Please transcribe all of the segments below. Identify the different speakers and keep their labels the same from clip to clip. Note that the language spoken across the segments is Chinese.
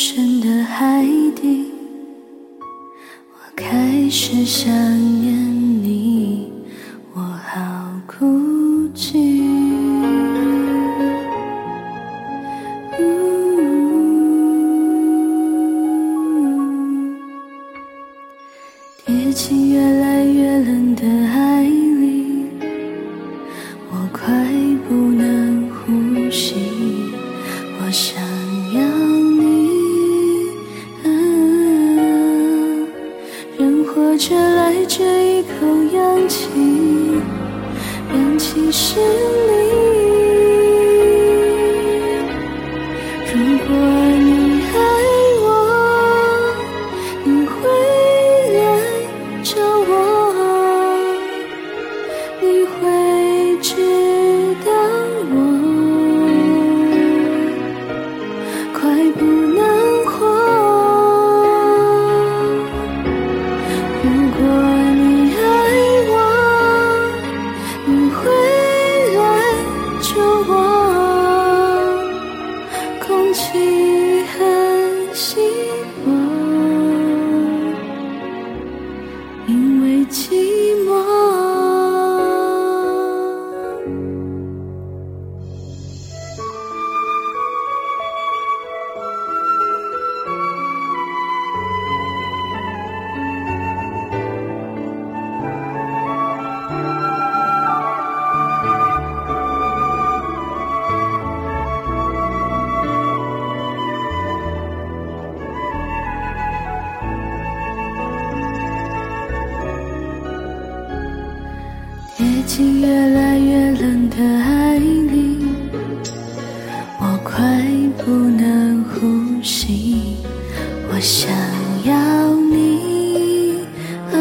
Speaker 1: 深的海底，我开始想念你，我好孤寂。嗯、跌进越来越冷的海。底。是你。如果你爱我，你会来找我，你会因为寂寞。跌进越来越冷的爱里，我快不能呼吸，我想要你。啊，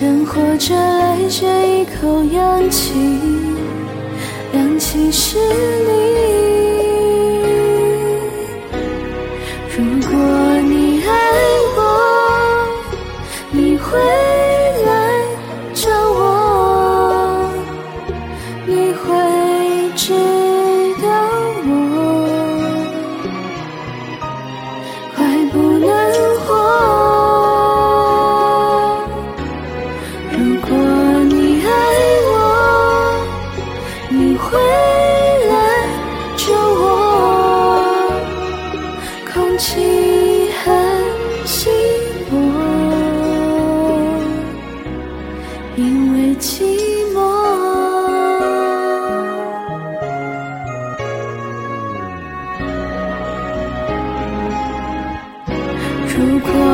Speaker 1: 人活着来这一口氧气，氧气是你。因为寂寞。如果